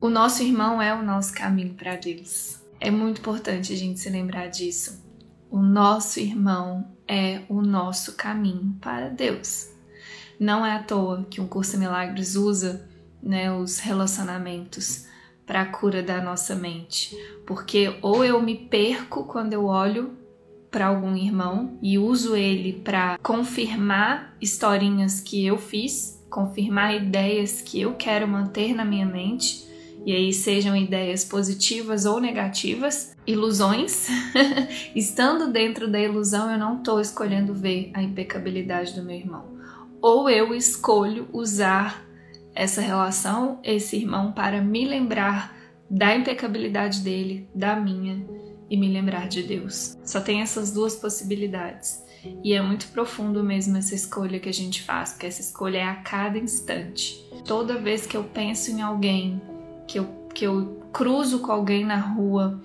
O nosso irmão é o nosso caminho para Deus. É muito importante a gente se lembrar disso. O nosso irmão é o nosso caminho para Deus. Não é à toa que um curso Milagres usa né, os relacionamentos para a cura da nossa mente, porque ou eu me perco quando eu olho para algum irmão e uso ele para confirmar historinhas que eu fiz, confirmar ideias que eu quero manter na minha mente e aí sejam ideias positivas ou negativas, ilusões. Estando dentro da ilusão, eu não estou escolhendo ver a impecabilidade do meu irmão. Ou eu escolho usar essa relação, esse irmão, para me lembrar da impecabilidade dele, da minha e me lembrar de Deus. Só tem essas duas possibilidades. E é muito profundo mesmo essa escolha que a gente faz, porque essa escolha é a cada instante. Toda vez que eu penso em alguém que eu, que eu cruzo com alguém na rua,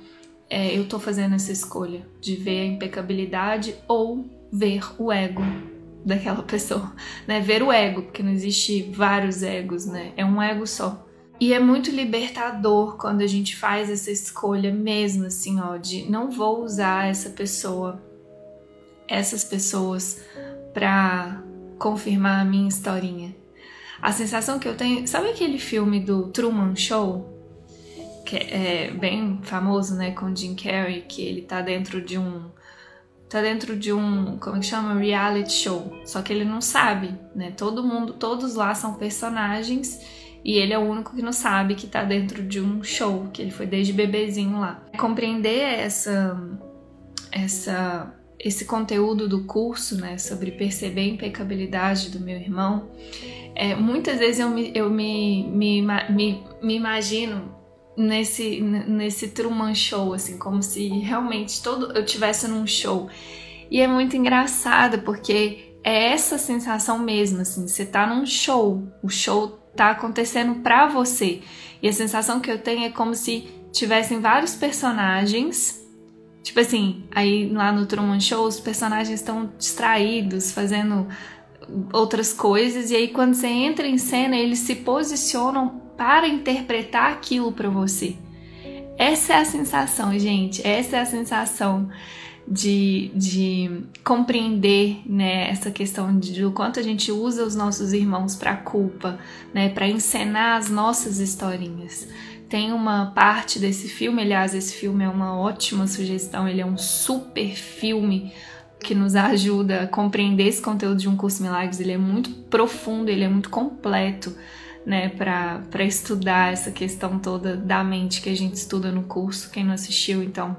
é, eu tô fazendo essa escolha de ver a impecabilidade ou ver o ego daquela pessoa, né? Ver o ego, porque não existe vários egos, né? É um ego só. E é muito libertador quando a gente faz essa escolha mesmo, assim, ó, de não vou usar essa pessoa, essas pessoas, pra confirmar a minha historinha. A sensação que eu tenho. Sabe aquele filme do Truman Show? Que é bem famoso, né? Com Jim Carrey, que ele tá dentro de um. Tá dentro de um. Como é que chama? Reality show. Só que ele não sabe, né? Todo mundo, todos lá são personagens. E ele é o único que não sabe que tá dentro de um show, que ele foi desde bebezinho lá. Compreender essa. essa esse conteúdo do curso, né, sobre perceber a impecabilidade do meu irmão, é, muitas vezes eu, me, eu me, me, me, me imagino nesse, nesse Truman Show, assim, como se realmente todo eu tivesse num show. E é muito engraçado porque é essa sensação mesmo, assim, você tá num show, o show tá acontecendo pra você. E a sensação que eu tenho é como se tivessem vários personagens. Tipo assim, aí lá no Truman Show os personagens estão distraídos, fazendo outras coisas, e aí quando você entra em cena, eles se posicionam para interpretar aquilo para você. Essa é a sensação, gente, essa é a sensação de, de compreender né, essa questão de, do quanto a gente usa os nossos irmãos para culpa, né, para encenar as nossas historinhas. Tem uma parte desse filme, aliás, esse filme é uma ótima sugestão, ele é um super filme que nos ajuda a compreender esse conteúdo de um curso Milagres. Ele é muito profundo, ele é muito completo, né, para estudar essa questão toda da mente que a gente estuda no curso. Quem não assistiu, então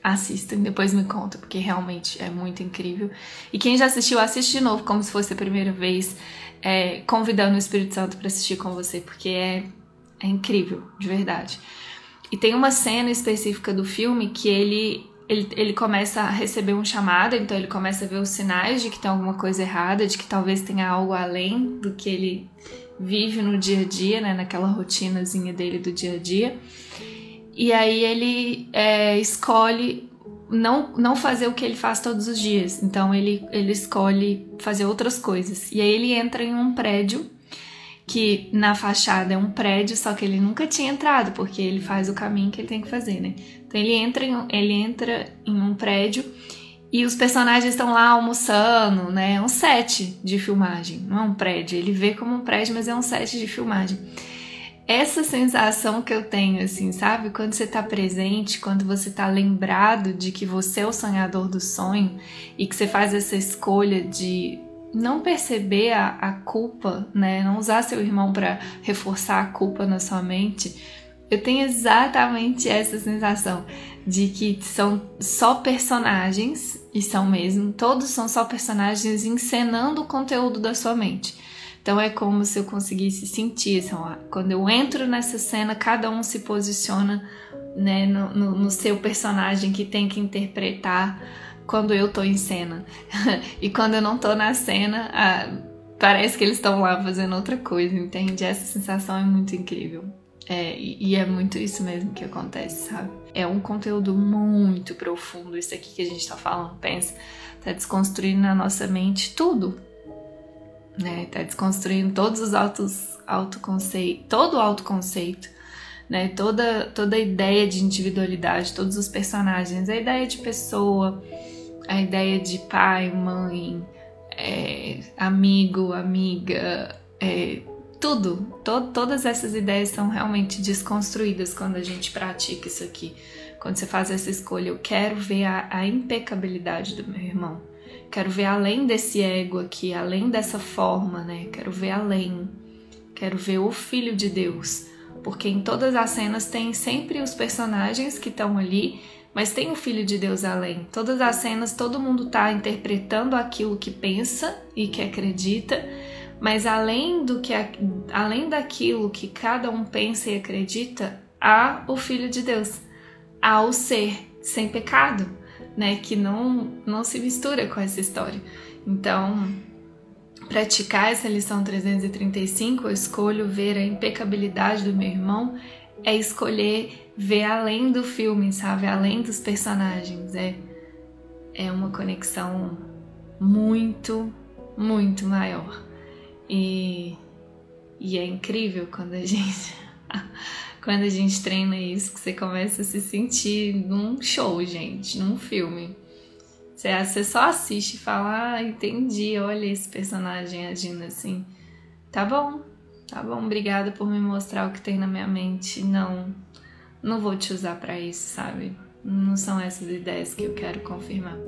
assistam, depois me conta, porque realmente é muito incrível. E quem já assistiu, assiste de novo, como se fosse a primeira vez, é, convidando o Espírito Santo para assistir com você, porque é, é incrível, de verdade. E tem uma cena específica do filme que ele ele, ele começa a receber um chamado, então ele começa a ver os sinais de que tem alguma coisa errada, de que talvez tenha algo além do que ele vive no dia a dia, né, naquela rotinazinha dele do dia a dia. E aí ele é, escolhe não, não fazer o que ele faz todos os dias, então ele, ele escolhe fazer outras coisas. E aí ele entra em um prédio que na fachada é um prédio, só que ele nunca tinha entrado, porque ele faz o caminho que ele tem que fazer, né? Então ele entra em, ele entra em um prédio e os personagens estão lá almoçando, né? É um set de filmagem, não é um prédio. Ele vê como um prédio, mas é um set de filmagem. Essa sensação que eu tenho, assim, sabe? Quando você tá presente, quando você tá lembrado de que você é o sonhador do sonho e que você faz essa escolha de não perceber a, a culpa, né? Não usar seu irmão para reforçar a culpa na sua mente. Eu tenho exatamente essa sensação de que são só personagens, e são mesmo, todos são só personagens encenando o conteúdo da sua mente. Então é como se eu conseguisse sentir, assim, ó, quando eu entro nessa cena, cada um se posiciona né, no, no, no seu personagem que tem que interpretar quando eu tô em cena. e quando eu não tô na cena, parece que eles estão lá fazendo outra coisa, entende? Essa sensação é muito incrível. É, e é muito isso mesmo que acontece, sabe? É um conteúdo muito profundo, isso aqui que a gente tá falando, pensa. Tá desconstruindo na nossa mente tudo. Né? Tá desconstruindo todos os autos, autoconceito, todo o autoconceito, né? Toda, toda a ideia de individualidade, todos os personagens, a ideia de pessoa, a ideia de pai, mãe, é, amigo, amiga, é, tudo, to, todas essas ideias são realmente desconstruídas quando a gente pratica isso aqui. Quando você faz essa escolha, eu quero ver a, a impecabilidade do meu irmão. Quero ver além desse ego aqui, além dessa forma, né? Quero ver além. Quero ver o Filho de Deus. Porque em todas as cenas tem sempre os personagens que estão ali, mas tem o Filho de Deus além. Todas as cenas, todo mundo está interpretando aquilo que pensa e que acredita, mas além do que além daquilo que cada um pensa e acredita, há o Filho de Deus ao ser sem pecado, né? Que não, não se mistura com essa história. Então, praticar essa lição 335, eu escolho ver a impecabilidade do meu irmão, é escolher ver além do filme, sabe? Além dos personagens. É, é uma conexão muito, muito maior. E, e é incrível quando a gente quando a gente treina isso, que você começa a se sentir num show, gente, num filme. Você, só assiste e fala, ah, entendi, olha esse personagem agindo assim. Tá bom, tá bom, obrigada por me mostrar o que tem na minha mente. Não, não vou te usar para isso, sabe? Não são essas ideias que eu quero confirmar.